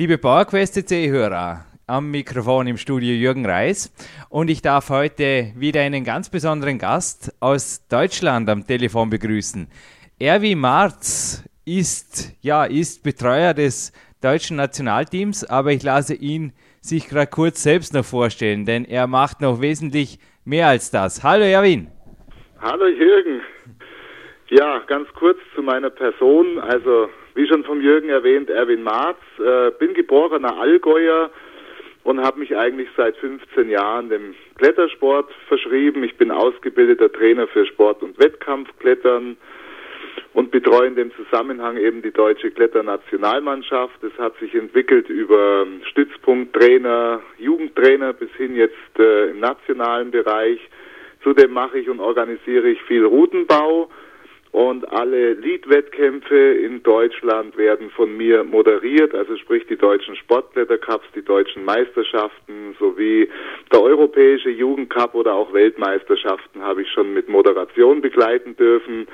Liebe PowerQuest-CC-Hörer, am Mikrofon im Studio Jürgen Reis und ich darf heute wieder einen ganz besonderen Gast aus Deutschland am Telefon begrüßen. Erwin Marz ist, ja, ist Betreuer des deutschen Nationalteams, aber ich lasse ihn sich gerade kurz selbst noch vorstellen, denn er macht noch wesentlich mehr als das. Hallo Erwin. Hallo Jürgen. Ja, ganz kurz zu meiner Person. Also wie schon vom Jürgen erwähnt, Erwin Marz, äh, bin geborener Allgäuer und habe mich eigentlich seit 15 Jahren dem Klettersport verschrieben. Ich bin ausgebildeter Trainer für Sport- und Wettkampfklettern und betreue in dem Zusammenhang eben die deutsche Kletternationalmannschaft. Es hat sich entwickelt über Stützpunkttrainer, Jugendtrainer bis hin jetzt äh, im nationalen Bereich. Zudem mache ich und organisiere ich viel Routenbau und alle Lead-Wettkämpfe in Deutschland werden von mir moderiert, also sprich die deutschen Sportklettercups, die deutschen Meisterschaften sowie der europäische Jugendcup oder auch Weltmeisterschaften habe ich schon mit Moderation begleiten dürfen.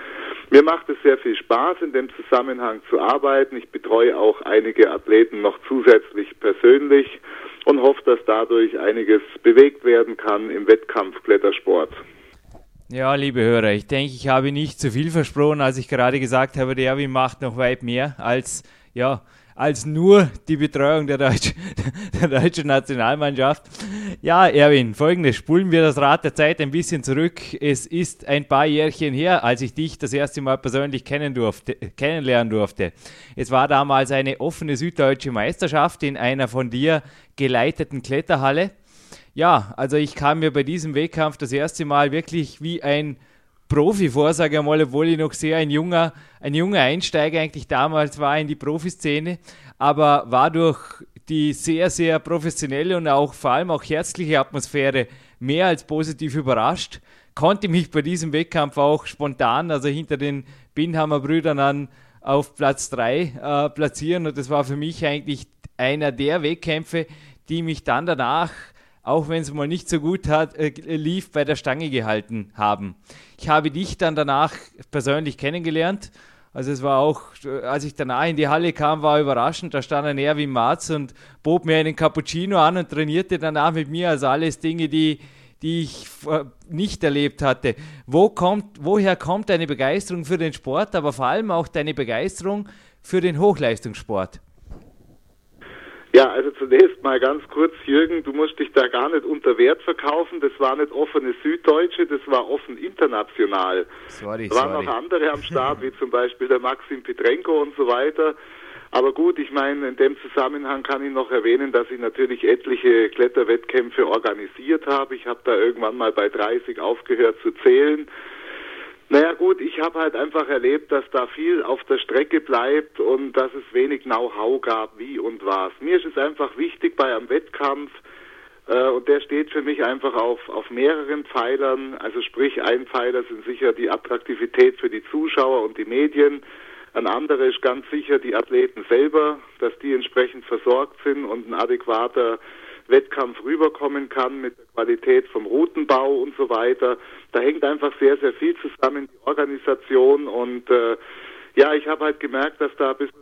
Mir macht es sehr viel Spaß, in dem Zusammenhang zu arbeiten. Ich betreue auch einige Athleten noch zusätzlich persönlich und hoffe, dass dadurch einiges bewegt werden kann im Wettkampfklettersport. Ja, liebe Hörer, ich denke, ich habe nicht zu viel versprochen, als ich gerade gesagt habe, der Erwin macht noch weit mehr als, ja, als nur die Betreuung der, Deutsch, der deutschen Nationalmannschaft. Ja, Erwin, folgendes, spulen wir das Rad der Zeit ein bisschen zurück. Es ist ein paar Jährchen her, als ich dich das erste Mal persönlich kennen durfte, kennenlernen durfte. Es war damals eine offene süddeutsche Meisterschaft in einer von dir geleiteten Kletterhalle. Ja, also ich kam mir bei diesem Wettkampf das erste Mal wirklich wie ein Profi vor, sage ich mal, obwohl ich noch sehr ein junger, ein junger Einsteiger eigentlich damals war in die Profiszene, aber war durch die sehr, sehr professionelle und auch vor allem auch herzliche Atmosphäre mehr als positiv überrascht. Konnte mich bei diesem Wettkampf auch spontan, also hinter den Binhammer Brüdern an, auf Platz 3 äh, platzieren und das war für mich eigentlich einer der Wettkämpfe, die mich dann danach auch wenn es mal nicht so gut hat, äh, lief, bei der Stange gehalten haben. Ich habe dich dann danach persönlich kennengelernt. Also es war auch, äh, als ich danach in die Halle kam, war überraschend. Da stand ein Erwin Marz und bot mir einen Cappuccino an und trainierte danach mit mir. Also alles Dinge, die, die ich nicht erlebt hatte. Wo kommt, woher kommt deine Begeisterung für den Sport, aber vor allem auch deine Begeisterung für den Hochleistungssport? Ja, also zunächst mal ganz kurz, Jürgen, du musst dich da gar nicht unter Wert verkaufen. Das war nicht offene Süddeutsche, das war offen international. Sorry, da waren sorry. noch andere am Start, wie zum Beispiel der Maxim Petrenko und so weiter. Aber gut, ich meine, in dem Zusammenhang kann ich noch erwähnen, dass ich natürlich etliche Kletterwettkämpfe organisiert habe. Ich habe da irgendwann mal bei 30 aufgehört zu zählen. Naja gut, ich habe halt einfach erlebt, dass da viel auf der Strecke bleibt und dass es wenig Know-how gab, wie und was. Mir ist es einfach wichtig bei einem Wettkampf, äh, und der steht für mich einfach auf, auf mehreren Pfeilern. Also sprich, ein Pfeiler sind sicher die Attraktivität für die Zuschauer und die Medien. Ein anderer ist ganz sicher die Athleten selber, dass die entsprechend versorgt sind und ein adäquater Wettkampf rüberkommen kann mit der Qualität vom Routenbau und so weiter. Da hängt einfach sehr, sehr viel zusammen, die Organisation und äh, ja, ich habe halt gemerkt, dass da ein bisschen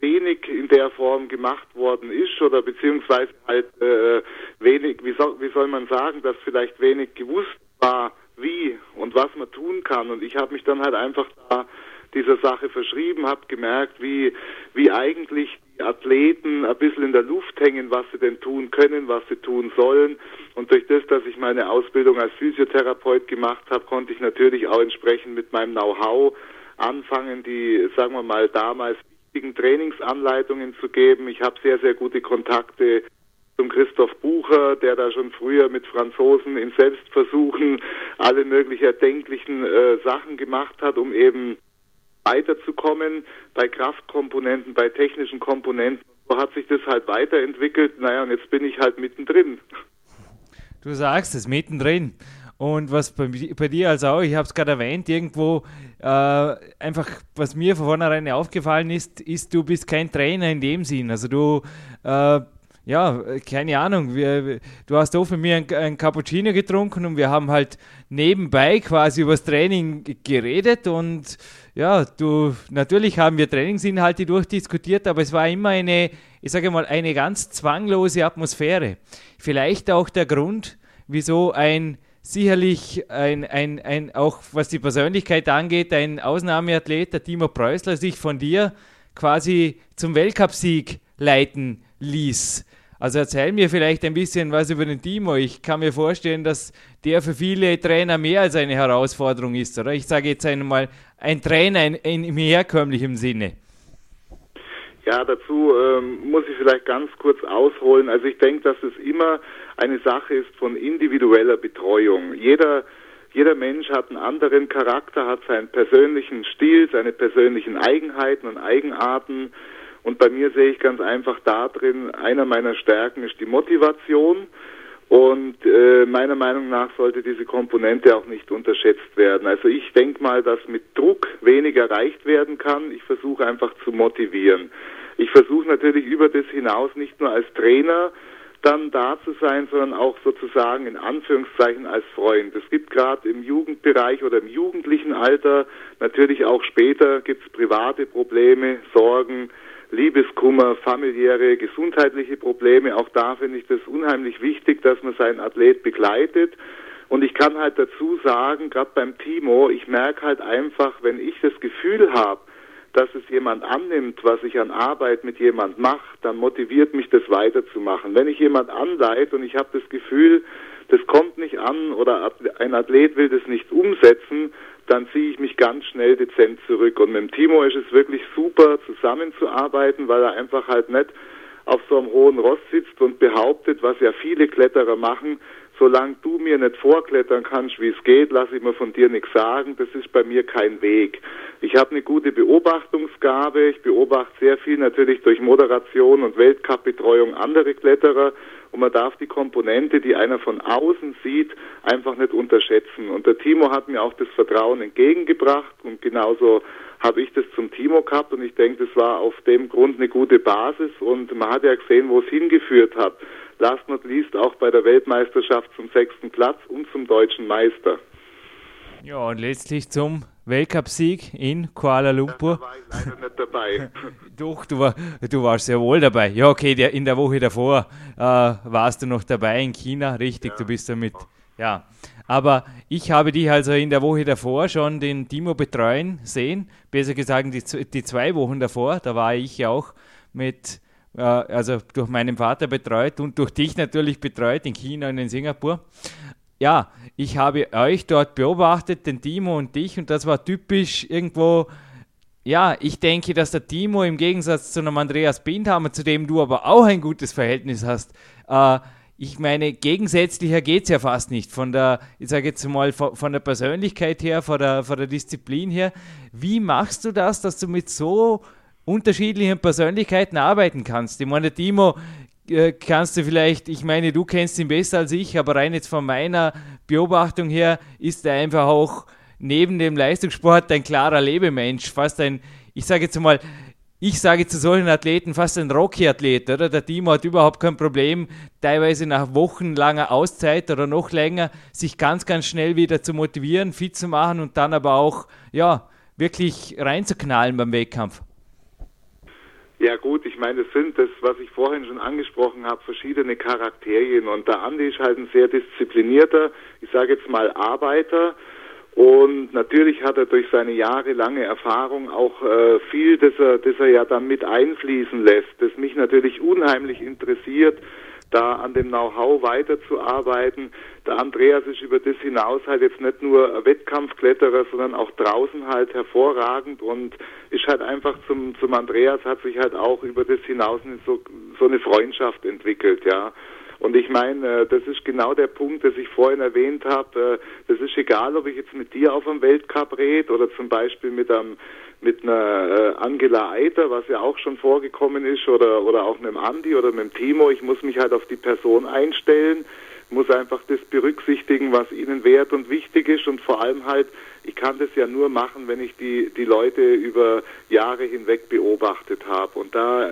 wenig in der Form gemacht worden ist oder beziehungsweise halt äh, wenig, wie soll, wie soll man sagen, dass vielleicht wenig gewusst war, wie und was man tun kann. Und ich habe mich dann halt einfach da dieser Sache verschrieben, habe gemerkt, wie, wie eigentlich Athleten ein bisschen in der Luft hängen, was sie denn tun können, was sie tun sollen. Und durch das, dass ich meine Ausbildung als Physiotherapeut gemacht habe, konnte ich natürlich auch entsprechend mit meinem Know-how anfangen, die, sagen wir mal, damals wichtigen Trainingsanleitungen zu geben. Ich habe sehr, sehr gute Kontakte zum Christoph Bucher, der da schon früher mit Franzosen in Selbstversuchen alle möglichen erdenklichen äh, Sachen gemacht hat, um eben weiterzukommen bei Kraftkomponenten, bei technischen Komponenten. So hat sich das halt weiterentwickelt. Naja, und jetzt bin ich halt mittendrin. Du sagst es, mittendrin. Und was bei, bei dir also auch, ich habe es gerade erwähnt, irgendwo äh, einfach, was mir von vornherein aufgefallen ist, ist, du bist kein Trainer in dem Sinn. Also du, äh, ja, keine Ahnung, wir, du hast auch mit mir ein, ein, Cappuccino getrunken und wir haben halt nebenbei quasi über das Training geredet und ja, du, natürlich haben wir Trainingsinhalte durchdiskutiert, aber es war immer eine, ich sage mal, eine ganz zwanglose Atmosphäre. Vielleicht auch der Grund, wieso ein sicherlich ein, ein, ein, auch was die Persönlichkeit angeht, ein Ausnahmeathlet, der Timo Preußler, sich von dir quasi zum Weltcupsieg leiten ließ. Also erzähl mir vielleicht ein bisschen was über den Timo. Ich kann mir vorstellen, dass der für viele Trainer mehr als eine Herausforderung ist, oder? Ich sage jetzt einmal ein Trainer in, in, im herkömmlichen Sinne. Ja, dazu ähm, muss ich vielleicht ganz kurz ausholen. Also ich denke, dass es immer eine Sache ist von individueller Betreuung. Jeder jeder Mensch hat einen anderen Charakter, hat seinen persönlichen Stil, seine persönlichen Eigenheiten und Eigenarten. Und bei mir sehe ich ganz einfach da drin, einer meiner Stärken ist die Motivation. Und äh, meiner Meinung nach sollte diese Komponente auch nicht unterschätzt werden. Also ich denke mal, dass mit Druck wenig erreicht werden kann. Ich versuche einfach zu motivieren. Ich versuche natürlich über das hinaus nicht nur als Trainer dann da zu sein, sondern auch sozusagen in Anführungszeichen als Freund. Es gibt gerade im Jugendbereich oder im jugendlichen Alter, natürlich auch später, gibt es private Probleme, Sorgen, Liebeskummer, familiäre, gesundheitliche Probleme. Auch da finde ich das unheimlich wichtig, dass man seinen Athlet begleitet. Und ich kann halt dazu sagen, gerade beim Timo, ich merke halt einfach, wenn ich das Gefühl habe, dass es jemand annimmt, was ich an Arbeit mit jemand mache, dann motiviert mich das weiterzumachen. Wenn ich jemand anleite und ich habe das Gefühl, das kommt nicht an oder ein Athlet will das nicht umsetzen, dann ziehe ich mich ganz schnell dezent zurück. Und mit dem Timo ist es wirklich super, zusammenzuarbeiten, weil er einfach halt nicht auf so einem hohen Ross sitzt und behauptet, was ja viele Kletterer machen, solange du mir nicht vorklettern kannst, wie es geht, lasse ich mir von dir nichts sagen. Das ist bei mir kein Weg. Ich habe eine gute Beobachtungsgabe. Ich beobachte sehr viel natürlich durch Moderation und Weltcup-Betreuung andere Kletterer. Und man darf die Komponente, die einer von außen sieht, einfach nicht unterschätzen. Und der Timo hat mir auch das Vertrauen entgegengebracht und genauso habe ich das zum Timo gehabt und ich denke, das war auf dem Grund eine gute Basis und man hat ja gesehen, wo es hingeführt hat last not least auch bei der Weltmeisterschaft zum sechsten Platz und zum deutschen Meister. Ja, und letztlich zum Weltcupsieg in Kuala Lumpur. Da war ich leider nicht dabei. Doch, du, war, du warst sehr wohl dabei. Ja, okay, der, in der Woche davor äh, warst du noch dabei in China, richtig, ja. du bist damit. Ja, aber ich habe dich also in der Woche davor schon den Timo betreuen sehen, besser gesagt die, die zwei Wochen davor, da war ich ja auch mit äh, also durch meinen Vater betreut und durch dich natürlich betreut in China und in Singapur. Ja, ich habe euch dort beobachtet, den Timo und dich, und das war typisch irgendwo. Ja, ich denke, dass der Timo im Gegensatz zu einem Andreas Bindhammer, zu dem du aber auch ein gutes Verhältnis hast, äh, ich meine, gegensätzlicher geht es ja fast nicht. Von der, ich sage jetzt mal, von, der Persönlichkeit her, von der, von der Disziplin her. Wie machst du das, dass du mit so unterschiedlichen Persönlichkeiten arbeiten kannst. Ich meine, Timo, äh, kannst du vielleicht, ich meine, du kennst ihn besser als ich, aber rein jetzt von meiner Beobachtung her ist er einfach auch neben dem Leistungssport ein klarer Lebemensch, fast ein, ich sage jetzt mal, ich sage zu solchen Athleten fast ein Rocky-Athlet, oder? Der Timo hat überhaupt kein Problem, teilweise nach wochenlanger Auszeit oder noch länger, sich ganz, ganz schnell wieder zu motivieren, fit zu machen und dann aber auch, ja, wirklich reinzuknallen beim Wettkampf. Ja gut, ich meine, es sind das, was ich vorhin schon angesprochen habe, verschiedene Charakterien. Und der Andi ist halt ein sehr disziplinierter, ich sage jetzt mal Arbeiter. Und natürlich hat er durch seine jahrelange Erfahrung auch äh, viel, das er, das er ja dann mit einfließen lässt, das mich natürlich unheimlich interessiert, da an dem Know-how weiterzuarbeiten. Der Andreas ist über das hinaus halt jetzt nicht nur Wettkampfkletterer, sondern auch draußen halt hervorragend und ist halt einfach zum, zum Andreas hat sich halt auch über das hinaus so, so eine Freundschaft entwickelt, ja. Und ich meine, äh, das ist genau der Punkt, den ich vorhin erwähnt habe. Äh, das ist egal, ob ich jetzt mit dir auf einem Weltcup rede oder zum Beispiel mit einem mit einer äh, Angela Eiter, was ja auch schon vorgekommen ist, oder oder auch mit dem Andi oder mit dem Timo. Ich muss mich halt auf die Person einstellen muss einfach das berücksichtigen, was ihnen wert und wichtig ist und vor allem halt, ich kann das ja nur machen, wenn ich die, die Leute über Jahre hinweg beobachtet habe. Und da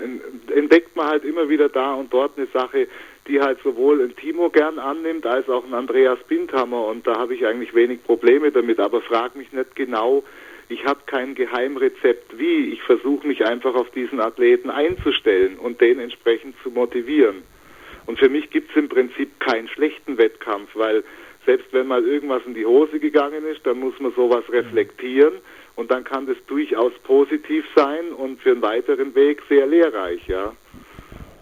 entdeckt man halt immer wieder da und dort eine Sache, die halt sowohl ein Timo gern annimmt, als auch ein Andreas Bindhammer. Und da habe ich eigentlich wenig Probleme damit. Aber frag mich nicht genau, ich habe kein Geheimrezept wie. Ich versuche mich einfach auf diesen Athleten einzustellen und den entsprechend zu motivieren. Und für mich gibt es im Prinzip keinen schlechten Wettkampf, weil selbst wenn mal irgendwas in die Hose gegangen ist, dann muss man sowas reflektieren und dann kann das durchaus positiv sein und für einen weiteren Weg sehr lehrreich, ja.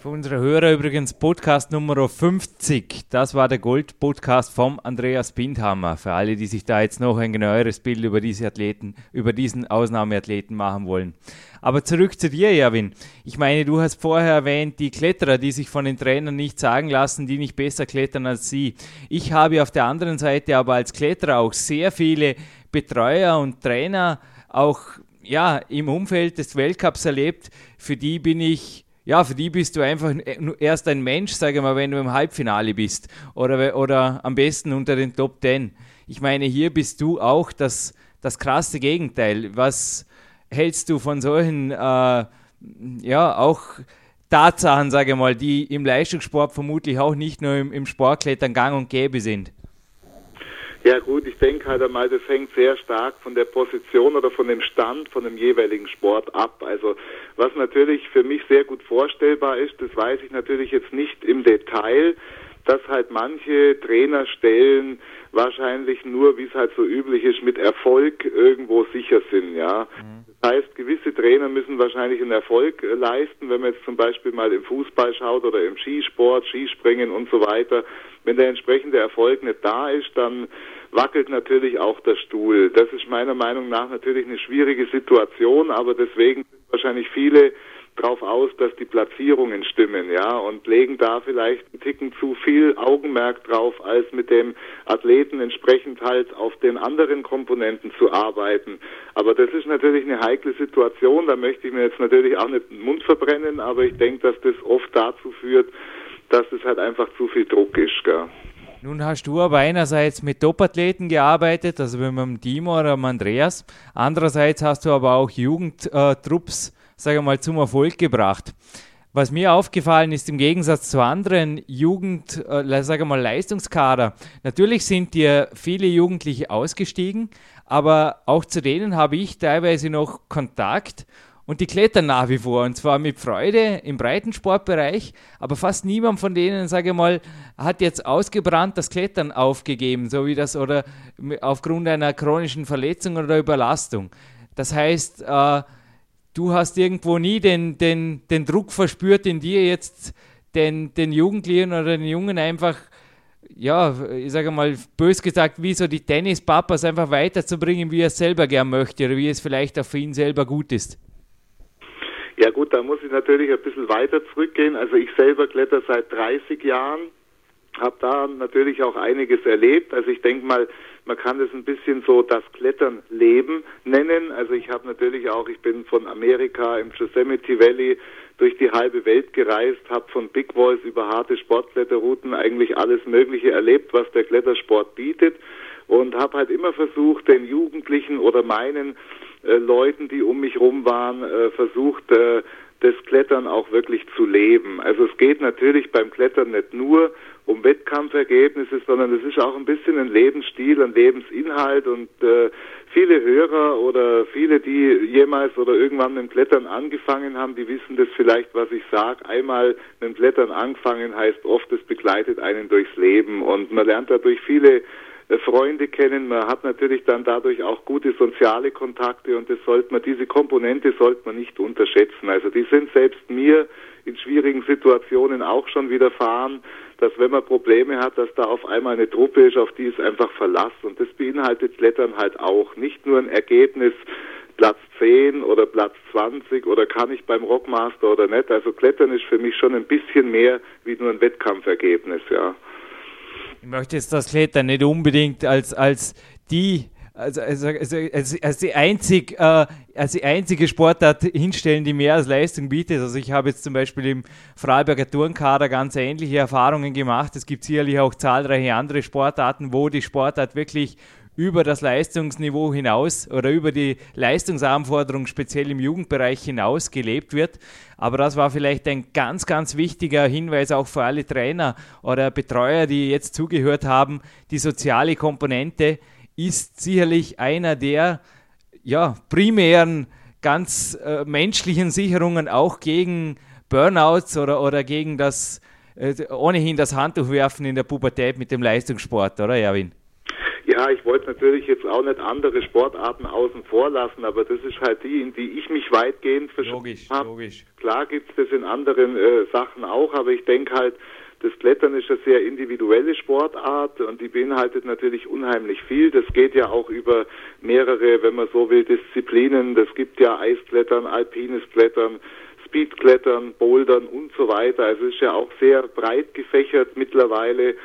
Für unsere Hörer übrigens Podcast Nummer 50. Das war der Gold-Podcast vom Andreas Bindhammer. Für alle, die sich da jetzt noch ein genaueres Bild über diese Athleten, über diesen Ausnahmeathleten machen wollen. Aber zurück zu dir, Erwin. Ich meine, du hast vorher erwähnt, die Kletterer, die sich von den Trainern nicht sagen lassen, die nicht besser klettern als sie. Ich habe auf der anderen Seite aber als Kletterer auch sehr viele Betreuer und Trainer auch ja, im Umfeld des Weltcups erlebt. Für die bin ich ja, für die bist du einfach erst ein Mensch, sage mal, wenn du im Halbfinale bist oder, oder am besten unter den Top Ten. Ich meine, hier bist du auch das, das krasse Gegenteil. Was hältst du von solchen, äh, ja, auch Tatsachen, sage ich mal, die im Leistungssport vermutlich auch nicht nur im, im Sportklettern gang und gäbe sind? Ja gut, ich denke halt einmal, das hängt sehr stark von der Position oder von dem Stand von dem jeweiligen Sport ab. Also was natürlich für mich sehr gut vorstellbar ist, das weiß ich natürlich jetzt nicht im Detail, dass halt manche Trainerstellen wahrscheinlich nur, wie es halt so üblich ist, mit Erfolg irgendwo sicher sind, ja. Mhm. Das heißt, gewisse Trainer müssen wahrscheinlich einen Erfolg äh, leisten, wenn man jetzt zum Beispiel mal im Fußball schaut oder im Skisport, Skispringen und so weiter. Wenn der entsprechende Erfolg nicht da ist, dann wackelt natürlich auch der Stuhl. Das ist meiner Meinung nach natürlich eine schwierige Situation, aber deswegen sind wahrscheinlich viele drauf aus, dass die Platzierungen stimmen, ja, und legen da vielleicht einen Ticken zu viel Augenmerk drauf, als mit dem Athleten entsprechend halt auf den anderen Komponenten zu arbeiten. Aber das ist natürlich eine heikle Situation, da möchte ich mir jetzt natürlich auch nicht den Mund verbrennen, aber ich denke, dass das oft dazu führt, dass es halt einfach zu viel Druck ist, gell. Nun hast du aber einerseits mit Topathleten gearbeitet, also mit dem Timo oder dem Andreas. Andererseits hast du aber auch Jugendtrupps, sage mal, zum Erfolg gebracht. Was mir aufgefallen ist, im Gegensatz zu anderen Jugend, äh, sage mal, Leistungskader, natürlich sind dir viele Jugendliche ausgestiegen, aber auch zu denen habe ich teilweise noch Kontakt und die klettern nach wie vor und zwar mit Freude im Breitensportbereich, aber fast niemand von denen, sage ich mal, hat jetzt ausgebrannt das Klettern aufgegeben, so wie das oder aufgrund einer chronischen Verletzung oder Überlastung. Das heißt, äh, du hast irgendwo nie den, den, den Druck verspürt in dir jetzt den, den Jugendlichen oder den Jungen einfach ja, ich sage mal, bös gesagt, wie so die Tennis-Papas einfach weiterzubringen, wie er es selber gern möchte oder wie es vielleicht auch für ihn selber gut ist. Ja gut, da muss ich natürlich ein bisschen weiter zurückgehen. Also ich selber kletter seit 30 Jahren, habe da natürlich auch einiges erlebt. Also ich denke mal, man kann das ein bisschen so das Klettern leben nennen. Also ich habe natürlich auch, ich bin von Amerika im Yosemite Valley durch die halbe Welt gereist, habe von Big Voice über harte Sportkletterrouten eigentlich alles Mögliche erlebt, was der Klettersport bietet und habe halt immer versucht, den Jugendlichen oder meinen äh, Leuten, die um mich rum waren, äh, versucht, äh, das Klettern auch wirklich zu leben. Also es geht natürlich beim Klettern nicht nur um Wettkampfergebnisse, sondern es ist auch ein bisschen ein Lebensstil, ein Lebensinhalt und äh, viele Hörer oder viele, die jemals oder irgendwann mit dem Klettern angefangen haben, die wissen das vielleicht, was ich sage. Einmal mit dem Klettern angefangen heißt oft, es begleitet einen durchs Leben und man lernt dadurch viele Freunde kennen. Man hat natürlich dann dadurch auch gute soziale Kontakte und das sollte man, diese Komponente sollte man nicht unterschätzen. Also die sind selbst mir in schwierigen Situationen auch schon widerfahren, dass wenn man Probleme hat, dass da auf einmal eine Truppe ist, auf die es einfach Verlass. Und das beinhaltet Klettern halt auch. Nicht nur ein Ergebnis, Platz 10 oder Platz 20 oder kann ich beim Rockmaster oder nicht. Also Klettern ist für mich schon ein bisschen mehr wie nur ein Wettkampfergebnis, ja. Ich möchte jetzt das Klettern nicht unbedingt als, als die also, also, also, als, die einzig, äh, als die einzige Sportart hinstellen, die mehr als Leistung bietet. Also ich habe jetzt zum Beispiel im Freiburger Turnkader ganz ähnliche Erfahrungen gemacht. Es gibt sicherlich auch zahlreiche andere Sportarten, wo die Sportart wirklich über das Leistungsniveau hinaus oder über die Leistungsanforderungen speziell im Jugendbereich hinaus gelebt wird. Aber das war vielleicht ein ganz, ganz wichtiger Hinweis auch für alle Trainer oder Betreuer, die jetzt zugehört haben. Die soziale Komponente ist sicherlich einer der ja, primären, ganz äh, menschlichen Sicherungen auch gegen Burnouts oder, oder gegen das äh, ohnehin das Handtuch werfen in der Pubertät mit dem Leistungssport, oder Erwin? Ja, ich wollte natürlich jetzt auch nicht andere Sportarten außen vor lassen, aber das ist halt die, in die ich mich weitgehend verschrieben habe. Logisch. Klar gibt es das in anderen äh, Sachen auch, aber ich denke halt, das Klettern ist eine sehr individuelle Sportart und die beinhaltet natürlich unheimlich viel. Das geht ja auch über mehrere, wenn man so will, Disziplinen. Das gibt ja Eisklettern, alpines Klettern, Speedklettern, Bouldern und so weiter. Also es ist ja auch sehr breit gefächert mittlerweile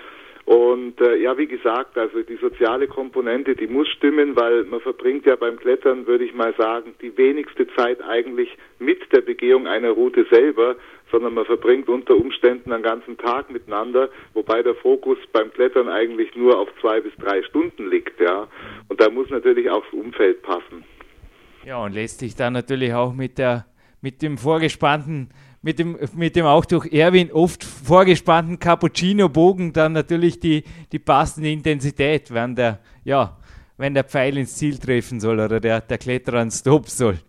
und äh, ja, wie gesagt, also die soziale Komponente, die muss stimmen, weil man verbringt ja beim Klettern, würde ich mal sagen, die wenigste Zeit eigentlich mit der Begehung einer Route selber, sondern man verbringt unter Umständen einen ganzen Tag miteinander, wobei der Fokus beim Klettern eigentlich nur auf zwei bis drei Stunden liegt, ja. Und da muss natürlich auch das Umfeld passen. Ja, und lässt sich dann natürlich auch mit der mit dem vorgespannten mit dem, mit dem auch durch Erwin oft vorgespannten Cappuccino-Bogen dann natürlich die, die passende Intensität, wenn der, ja, wenn der Pfeil ins Ziel treffen soll oder der, der Kletterer ans Stop soll.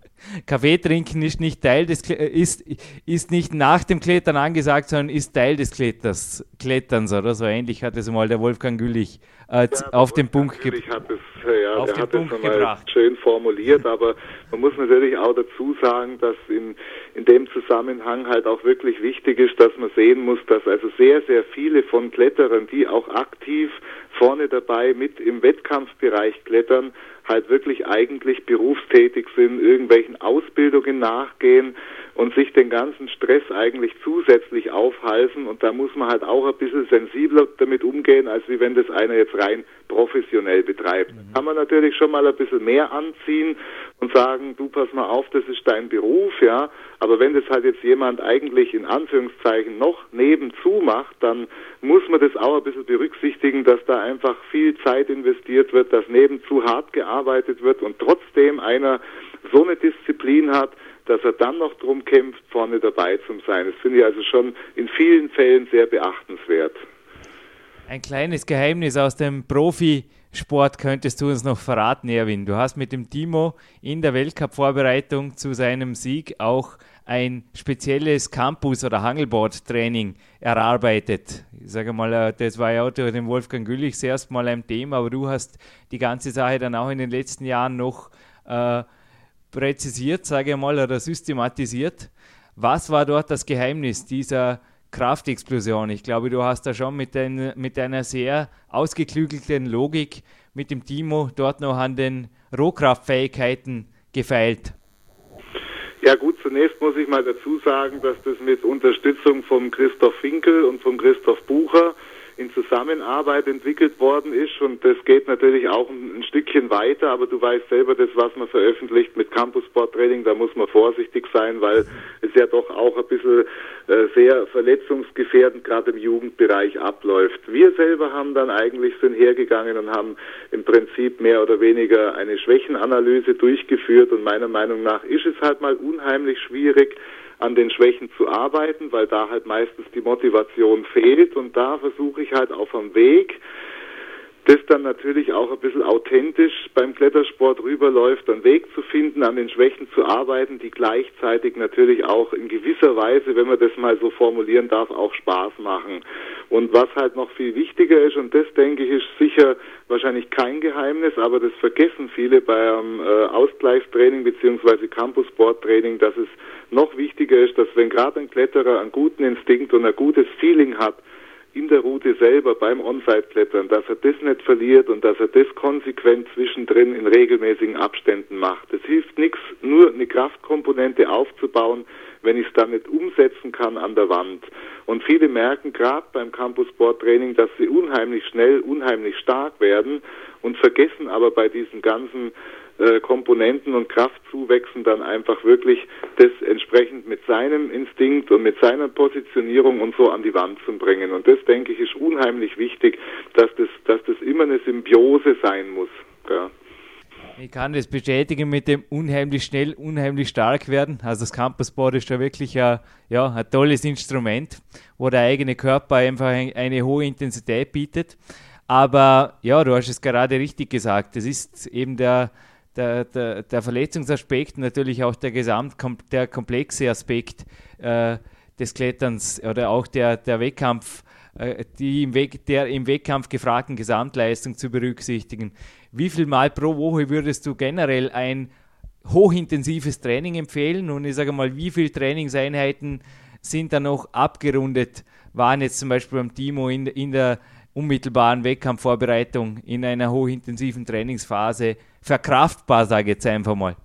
Kaffee trinken ist nicht Teil des ist, ist nicht nach dem Klettern angesagt, sondern ist Teil des Kletters, Kletterns oder so ähnlich hat es mal der Wolfgang Güllich äh, ja, auf den Punkt gebracht. Ja, auf der den hat Punkt gebracht. schön formuliert, aber man muss natürlich auch dazu sagen, dass in, in dem Zusammenhang halt auch wirklich wichtig ist, dass man sehen muss, dass also sehr, sehr viele von Kletterern, die auch aktiv vorne dabei mit im Wettkampfbereich klettern, halt wirklich eigentlich berufstätig sind, irgendwelchen Ausbildungen nachgehen und sich den ganzen Stress eigentlich zusätzlich aufhalsen. Und da muss man halt auch ein bisschen sensibler damit umgehen, als wie wenn das einer jetzt rein professionell betreibt. Mhm. Kann man natürlich schon mal ein bisschen mehr anziehen und sagen, du pass mal auf, das ist dein Beruf, ja. Aber wenn das halt jetzt jemand eigentlich in Anführungszeichen noch nebenzu macht, dann muss man das auch ein bisschen berücksichtigen, dass da einfach viel Zeit investiert wird, dass nebenzu hart gearbeitet wird und trotzdem einer so eine Disziplin hat, dass er dann noch drum kämpft, vorne dabei zu sein. Das finde ich also schon in vielen Fällen sehr beachtenswert. Ein kleines Geheimnis aus dem Profisport könntest du uns noch verraten, Erwin. Du hast mit dem Timo in der Weltcup-Vorbereitung zu seinem Sieg auch ein spezielles Campus- oder Hangelboard-Training erarbeitet. Ich sage mal, äh, das war ja auch durch den Wolfgang Güllich das erste Mal ein Thema, aber du hast die ganze Sache dann auch in den letzten Jahren noch äh, präzisiert, sage ich mal, oder systematisiert. Was war dort das Geheimnis dieser Kraftexplosion? Ich glaube, du hast da schon mit, ein, mit einer sehr ausgeklügelten Logik mit dem Timo dort noch an den Rohkraftfähigkeiten gefeilt. Ja gut, zunächst muss ich mal dazu sagen, dass das mit Unterstützung von Christoph Finkel und von Christoph Bucher in Zusammenarbeit entwickelt worden ist. Und das geht natürlich auch ein, ein, Stückchen weiter, aber du weißt selber, das, was man veröffentlicht mit Campus Sport Training, da muss man vorsichtig sein, weil es ja doch auch ein bisschen äh, sehr verletzungsgefährdend gerade im Jugendbereich abläuft. Wir selber haben dann eigentlich sind hergegangen und haben im Prinzip mehr oder weniger eine Schwächenanalyse durchgeführt. Und meiner Meinung nach ist es halt mal unheimlich schwierig, an den Schwächen zu arbeiten, weil da halt meistens die Motivation fehlt und da versuche ich halt auf dem Weg, das dann natürlich auch ein bisschen authentisch beim Klettersport rüberläuft, einen Weg zu finden, an den Schwächen zu arbeiten, die gleichzeitig natürlich auch in gewisser Weise, wenn man das mal so formulieren darf, auch Spaß machen. Und was halt noch viel wichtiger ist, und das denke ich ist sicher wahrscheinlich kein Geheimnis, aber das vergessen viele beim äh, Ausgleichstraining beziehungsweise Campus-Sport-Training, dass es noch wichtiger ist, dass wenn gerade ein Kletterer einen guten Instinkt und ein gutes Feeling hat, in der Route selber beim On-Site-Klettern, dass er das nicht verliert und dass er das konsequent zwischendrin in regelmäßigen Abständen macht. Es hilft nichts, nur eine Kraftkomponente aufzubauen, wenn ich es dann nicht umsetzen kann an der Wand. Und viele merken gerade beim Campus Sport Training, dass sie unheimlich schnell, unheimlich stark werden und vergessen aber bei diesen ganzen äh, Komponenten und Kraftzuwächsen dann einfach wirklich das entsprechend mit seinem Instinkt und mit seiner Positionierung und so an die Wand zu bringen. Und das denke ich ist unheimlich wichtig, dass das, dass das immer eine Symbiose sein muss. Ja. Ich kann das bestätigen mit dem unheimlich schnell, unheimlich stark werden. Also das Campusboard ist da wirklich ein, ja, ein tolles Instrument, wo der eigene Körper einfach eine hohe Intensität bietet. Aber ja, du hast es gerade richtig gesagt. Das ist eben der, der, der, der Verletzungsaspekt, natürlich auch der gesamt der komplexe Aspekt äh, des Kletterns oder auch der, der Wettkampf, äh, die im, Weg, der im Wettkampf gefragten Gesamtleistung zu berücksichtigen. Wie viel Mal pro Woche würdest du generell ein hochintensives Training empfehlen? Und ich sage mal, wie viele Trainingseinheiten sind da noch abgerundet? Waren jetzt zum Beispiel beim Timo in, in der unmittelbaren Wettkampfvorbereitung in einer hochintensiven Trainingsphase verkraftbar, sage ich jetzt einfach mal?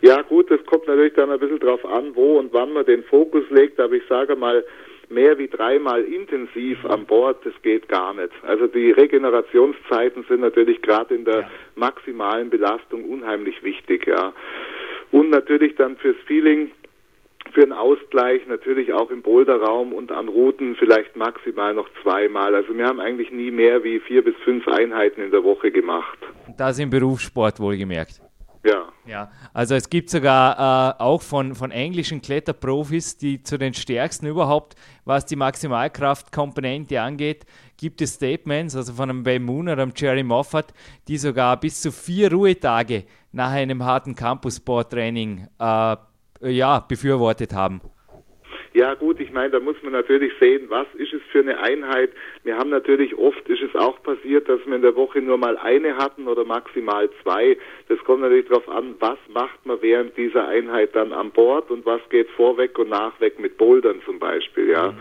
Ja gut, das kommt natürlich dann ein bisschen drauf an, wo und wann man den Fokus legt, aber ich sage mal, mehr wie dreimal intensiv an Bord, das geht gar nicht. Also die Regenerationszeiten sind natürlich gerade in der maximalen Belastung unheimlich wichtig, ja. Und natürlich dann fürs Feeling, für einen Ausgleich natürlich auch im Boulderraum und an Routen vielleicht maximal noch zweimal. Also wir haben eigentlich nie mehr wie vier bis fünf Einheiten in der Woche gemacht. Das im Berufssport wohlgemerkt. Ja. Ja, also es gibt sogar äh, auch von, von englischen Kletterprofis, die zu den stärksten überhaupt, was die Maximalkraftkomponente angeht, gibt es Statements, also von einem Ben Moon oder einem Jerry Moffat, die sogar bis zu vier Ruhetage nach einem harten Campus-Sport-Training äh, ja, befürwortet haben. Ja gut, ich meine, da muss man natürlich sehen, was ist es für eine Einheit. Wir haben natürlich oft, ist es auch passiert, dass wir in der Woche nur mal eine hatten oder maximal zwei. Das kommt natürlich darauf an, was macht man während dieser Einheit dann an Bord und was geht vorweg und nachweg mit Bouldern zum Beispiel, ja. Mhm.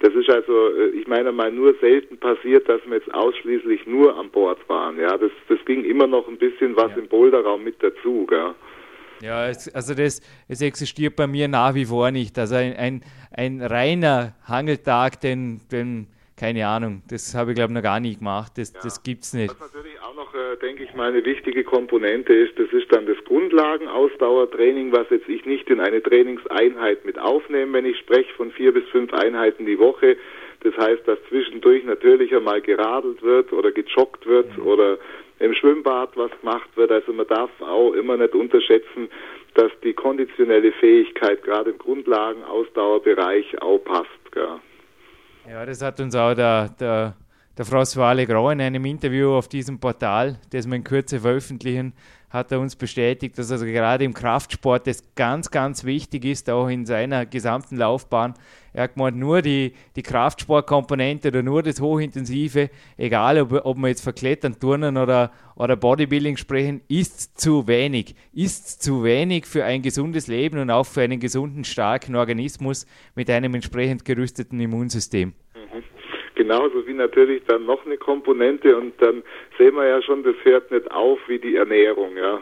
Das ist also, äh, ich meine mal, nur selten passiert, dass wir jetzt ausschließlich nur an Bord waren. Ja, das, das ging immer noch ein bisschen was ja. im Boulderraum mit dazu. Gell? Ja, es, also das, es existiert bei mir nach wie vor nicht. Also ein, ein, ein reiner Hangeltag, den, den, keine Ahnung, das habe ich glaube ich noch gar nie gemacht. Das, ja. das gibt es nicht. Was natürlich auch noch, äh, denke ich mal, eine wichtige Komponente ist, das ist dann das Grundlagenausdauertraining, was jetzt ich nicht in eine Trainingseinheit mit aufnehme, wenn ich spreche von vier bis fünf Einheiten die Woche. Das heißt, dass zwischendurch natürlich einmal geradelt wird oder gejoggt wird mhm. oder im Schwimmbad was gemacht wird. Also man darf auch immer nicht unterschätzen, dass die konditionelle Fähigkeit gerade im Grundlagenausdauerbereich auch passt. Gell. Ja, das hat uns auch der, der, der François Legrand in einem Interview auf diesem Portal, das wir in Kürze veröffentlichen, hat er uns bestätigt, dass also gerade im Kraftsport das ganz, ganz wichtig ist, auch in seiner gesamten Laufbahn. Er hat gemeint, nur die, die Kraftsportkomponente oder nur das Hochintensive, egal ob, ob wir jetzt verklettern, Turnen oder, oder Bodybuilding sprechen, ist zu wenig. Ist zu wenig für ein gesundes Leben und auch für einen gesunden, starken Organismus mit einem entsprechend gerüsteten Immunsystem genauso wie natürlich dann noch eine Komponente und dann sehen wir ja schon, das hört nicht auf wie die Ernährung, ja.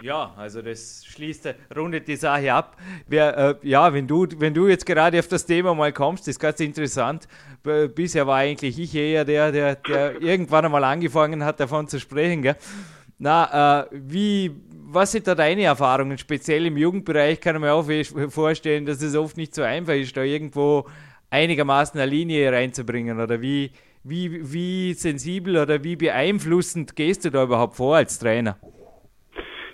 Ja, also das schließt, rundet die Sache ab. Wer, äh, ja, wenn du, wenn du jetzt gerade auf das Thema mal kommst, ist ganz interessant. Bisher war eigentlich ich eher der, der, der irgendwann einmal angefangen hat, davon zu sprechen. Gell? Na, äh, wie, was sind da deine Erfahrungen? Speziell im Jugendbereich kann ich mir auch vorstellen, dass es oft nicht so einfach ist, da irgendwo einigermaßen eine Linie reinzubringen? Oder wie, wie, wie sensibel oder wie beeinflussend gehst du da überhaupt vor als Trainer?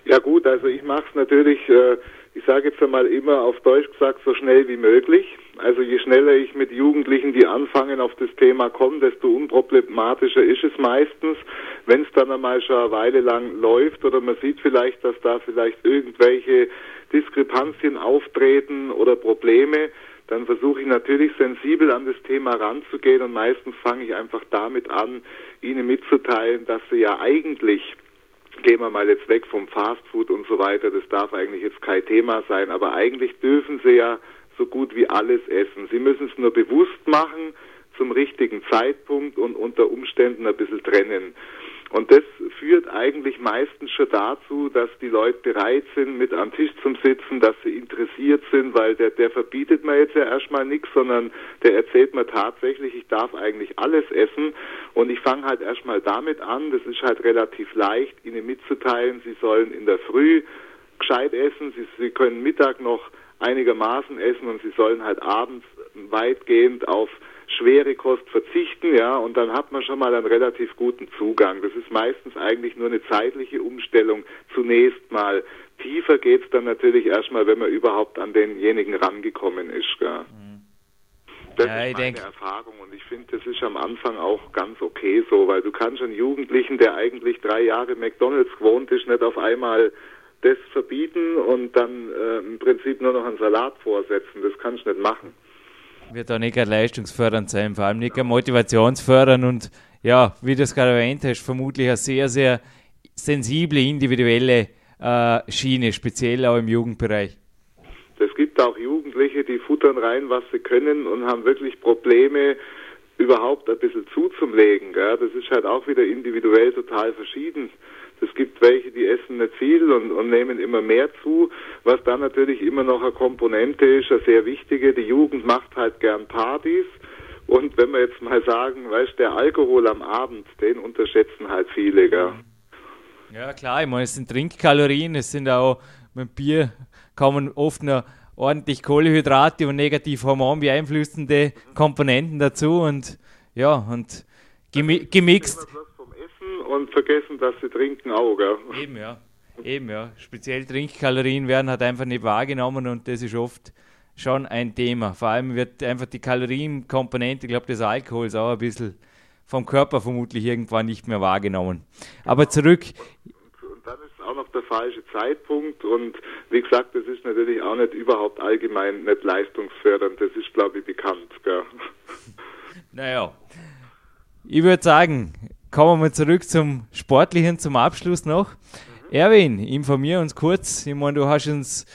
Ja gut, also ich mache es natürlich, äh, ich sage jetzt einmal immer auf Deutsch gesagt, so schnell wie möglich. Also je schneller ich mit Jugendlichen, die anfangen, auf das Thema kommen, desto unproblematischer ist es meistens. Wenn es dann einmal schon eine Weile lang läuft oder man sieht vielleicht, dass da vielleicht irgendwelche Diskrepanzien auftreten oder Probleme, dann versuche ich natürlich sensibel an das Thema ranzugehen und meistens fange ich einfach damit an, ihnen mitzuteilen, dass sie ja eigentlich gehen wir mal jetzt weg vom Fastfood und so weiter, das darf eigentlich jetzt kein Thema sein, aber eigentlich dürfen sie ja so gut wie alles essen. Sie müssen es nur bewusst machen, zum richtigen Zeitpunkt und unter Umständen ein bisschen trennen. Und das führt eigentlich meistens schon dazu, dass die Leute bereit sind, mit am Tisch zu sitzen, dass sie interessiert sind, weil der, der verbietet mir jetzt ja erstmal nichts, sondern der erzählt mir tatsächlich, ich darf eigentlich alles essen. Und ich fange halt erstmal damit an, das ist halt relativ leicht, ihnen mitzuteilen, sie sollen in der Früh gescheit essen, sie, sie können Mittag noch einigermaßen essen und sie sollen halt abends weitgehend auf schwere Kost verzichten, ja, und dann hat man schon mal einen relativ guten Zugang. Das ist meistens eigentlich nur eine zeitliche Umstellung zunächst mal. Tiefer geht's dann natürlich erstmal, wenn man überhaupt an denjenigen rangekommen ist. Ja. Mhm. Das ja, ist meine denk... Erfahrung und ich finde, das ist am Anfang auch ganz okay so, weil du kannst einen Jugendlichen, der eigentlich drei Jahre McDonalds gewohnt ist, nicht auf einmal das verbieten und dann äh, im Prinzip nur noch einen Salat vorsetzen. Das kannst du nicht machen wird auch nicht leistungsfördernd sein, vor allem nicht motivationsfördernd und ja, wie du es gerade erwähnt hast, vermutlich eine sehr, sehr sensible, individuelle äh, Schiene, speziell auch im Jugendbereich. Es gibt auch Jugendliche, die futtern rein, was sie können und haben wirklich Probleme, überhaupt ein bisschen zuzulegen. Gell? Das ist halt auch wieder individuell total verschieden. Es gibt welche, die essen nicht viel und, und nehmen immer mehr zu, was dann natürlich immer noch eine Komponente ist, eine sehr wichtige. Die Jugend macht halt gern Partys. Und wenn wir jetzt mal sagen, weißt der Alkohol am Abend, den unterschätzen halt viele, gell? Ja, klar, ich meine, es sind Trinkkalorien, es sind auch mit Bier kommen oft noch ordentlich Kohlehydrate und negativ Hormon beeinflussende Komponenten dazu und ja, und gemi gemixt und vergessen, dass sie trinken auch, gell? Eben, ja. Eben, ja. Speziell Trinkkalorien werden halt einfach nicht wahrgenommen und das ist oft schon ein Thema. Vor allem wird einfach die Kalorienkomponente, ich glaube, des Alkohols auch ein bisschen vom Körper vermutlich irgendwann nicht mehr wahrgenommen. Aber zurück. Auch noch der falsche Zeitpunkt und wie gesagt, das ist natürlich auch nicht überhaupt allgemein nicht leistungsfördernd. Das ist, glaube ich, bekannt. Gell? Naja, ich würde sagen, kommen wir zurück zum Sportlichen, zum Abschluss noch. Mhm. Erwin, informier uns kurz. Ich meine, du hast uns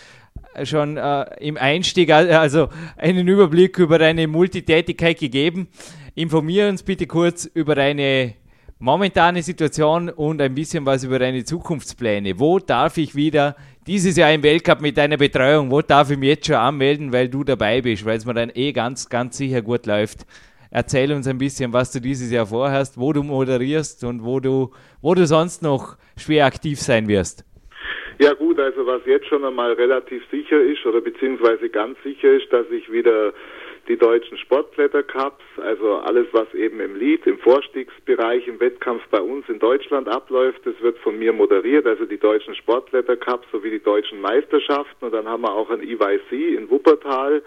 schon äh, im Einstieg also einen Überblick über deine Multitätigkeit gegeben. Informier uns bitte kurz über deine momentane Situation und ein bisschen was über deine Zukunftspläne. Wo darf ich wieder dieses Jahr im Weltcup mit deiner Betreuung, wo darf ich mich jetzt schon anmelden, weil du dabei bist, weil es mir dann eh ganz, ganz sicher gut läuft. Erzähl uns ein bisschen, was du dieses Jahr vorhast, wo du moderierst und wo du, wo du sonst noch schwer aktiv sein wirst. Ja gut, also was jetzt schon einmal relativ sicher ist oder beziehungsweise ganz sicher ist, dass ich wieder die deutschen Sportklettercups, also alles, was eben im Lead, im Vorstiegsbereich, im Wettkampf bei uns in Deutschland abläuft, das wird von mir moderiert, also die deutschen Sportklettercups sowie die deutschen Meisterschaften und dann haben wir auch ein EYC in Wuppertal,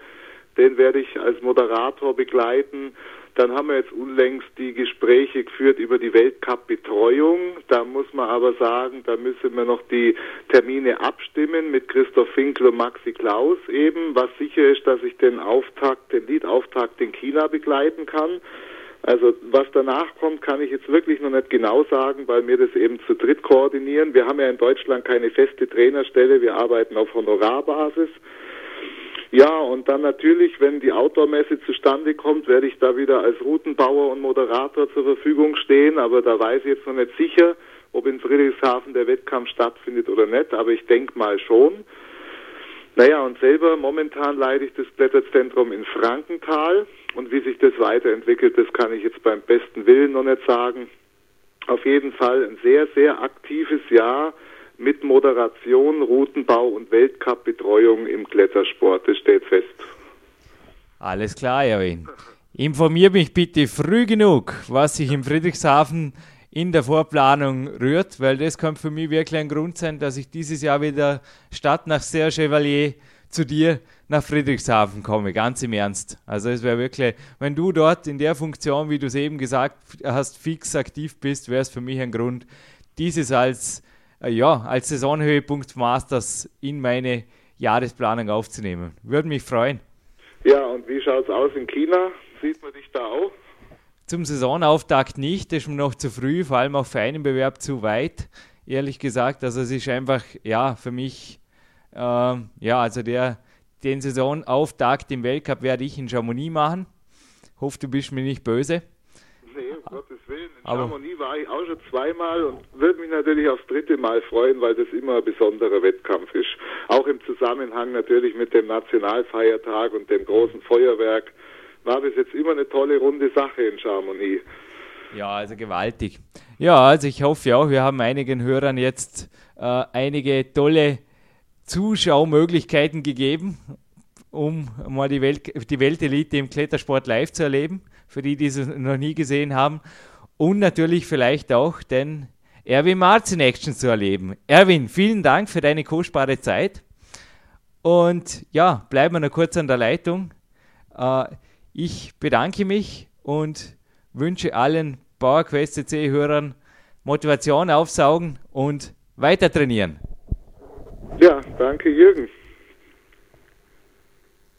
den werde ich als Moderator begleiten. Dann haben wir jetzt unlängst die Gespräche geführt über die Weltcup-Betreuung. Da muss man aber sagen, da müssen wir noch die Termine abstimmen mit Christoph Finkel und Maxi Klaus eben, was sicher ist, dass ich den Auftakt, den Liedauftakt in China begleiten kann. Also was danach kommt, kann ich jetzt wirklich noch nicht genau sagen, weil wir das eben zu dritt koordinieren. Wir haben ja in Deutschland keine feste Trainerstelle, wir arbeiten auf Honorarbasis. Ja, und dann natürlich, wenn die Outdoor-Messe zustande kommt, werde ich da wieder als Routenbauer und Moderator zur Verfügung stehen, aber da weiß ich jetzt noch nicht sicher, ob in Friedrichshafen der Wettkampf stattfindet oder nicht, aber ich denke mal schon. Naja, und selber momentan leite ich das Blätterzentrum in Frankenthal und wie sich das weiterentwickelt, das kann ich jetzt beim besten Willen noch nicht sagen. Auf jeden Fall ein sehr, sehr aktives Jahr mit Moderation, Routenbau und Weltcup-Betreuung im Klettersport. Das steht fest. Alles klar, Erwin. Informier mich bitte früh genug, was sich im Friedrichshafen in der Vorplanung rührt, weil das kann für mich wirklich ein Grund sein, dass ich dieses Jahr wieder statt nach Serre Chevalier zu dir nach Friedrichshafen komme, ganz im Ernst. Also es wäre wirklich, wenn du dort in der Funktion, wie du es eben gesagt hast, fix aktiv bist, wäre es für mich ein Grund, dieses als ja, als Saisonhöhepunkt Masters in meine Jahresplanung aufzunehmen. Würde mich freuen. Ja, und wie schaut es aus in China? Sieht man dich da auch? Zum Saisonauftakt nicht, das ist mir noch zu früh, vor allem auch für einen Bewerb zu weit, ehrlich gesagt. Also es ist einfach, ja, für mich, äh, ja, also der, den Saisonauftakt im Weltcup werde ich in Chamonix machen. Hoffe, du bist mir nicht böse. Um Gottes Willen. In Aber Chamonix war ich auch schon zweimal und würde mich natürlich aufs dritte Mal freuen, weil das immer ein besonderer Wettkampf ist. Auch im Zusammenhang natürlich mit dem Nationalfeiertag und dem großen Feuerwerk war das jetzt immer eine tolle runde Sache in Chamonix. Ja, also gewaltig. Ja, also ich hoffe auch, wir haben einigen Hörern jetzt äh, einige tolle Zuschaumöglichkeiten gegeben, um mal die, Welt, die Weltelite im Klettersport live zu erleben, für die, die es noch nie gesehen haben. Und natürlich vielleicht auch den Erwin Marz in Action zu erleben. Erwin, vielen Dank für deine kostbare Zeit. Und ja, bleiben wir noch kurz an der Leitung. Äh, ich bedanke mich und wünsche allen PowerQuest CC-Hörern Motivation aufsaugen und weiter trainieren. Ja, danke Jürgen.